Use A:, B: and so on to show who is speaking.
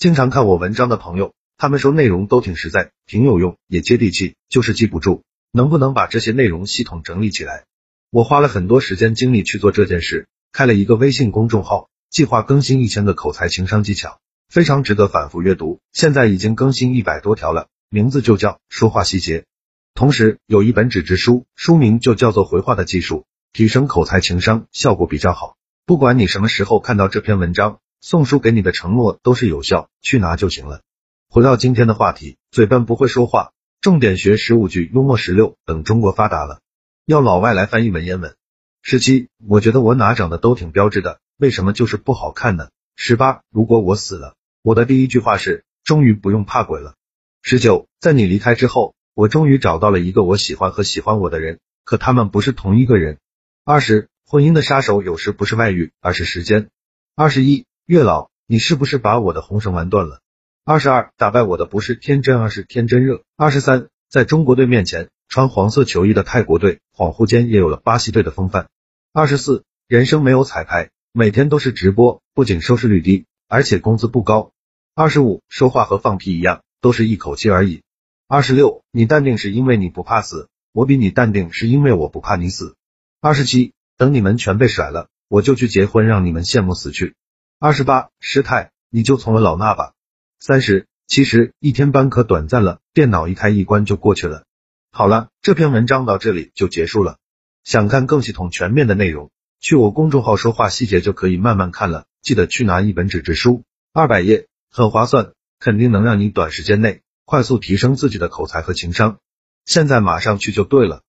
A: 经常看我文章的朋友，他们说内容都挺实在，挺有用，也接地气，就是记不住。能不能把这些内容系统整理起来？我花了很多时间精力去做这件事，开了一个微信公众号，计划更新一千个口才情商技巧，非常值得反复阅读。现在已经更新一百多条了，名字就叫说话细节。同时有一本纸质书，书名就叫做回话的技术，提升口才情商效果比较好。不管你什么时候看到这篇文章，送书给你的承诺都是有效，去拿就行了。回到今天的话题，嘴笨不会说话。重点学十五句幽默十六。等中国发达了，要老外来翻译文言文。十七，我觉得我哪长得都挺标致的，为什么就是不好看呢？十八，如果我死了，我的第一句话是，终于不用怕鬼了。十九，在你离开之后，我终于找到了一个我喜欢和喜欢我的人，可他们不是同一个人。二十，婚姻的杀手有时不是外遇，而是时间。二十一，月老，你是不是把我的红绳玩断了？二十二，打败我的不是天真，而是天真热。二十三，在中国队面前，穿黄色球衣的泰国队恍惚间也有了巴西队的风范。二十四，人生没有彩排，每天都是直播，不仅收视率低，而且工资不高。二十五，说话和放屁一样，都是一口气而已。二十六，你淡定是因为你不怕死，我比你淡定是因为我不怕你死。二十七，等你们全被甩了，我就去结婚，让你们羡慕死去。二十八，师太，你就从了老衲吧。三十，其实一天班可短暂了，电脑一开一关就过去了。好了，这篇文章到这里就结束了。想看更系统全面的内容，去我公众号说话细节就可以慢慢看了。记得去拿一本纸质书，二百页，很划算，肯定能让你短时间内快速提升自己的口才和情商。现在马上去就对了。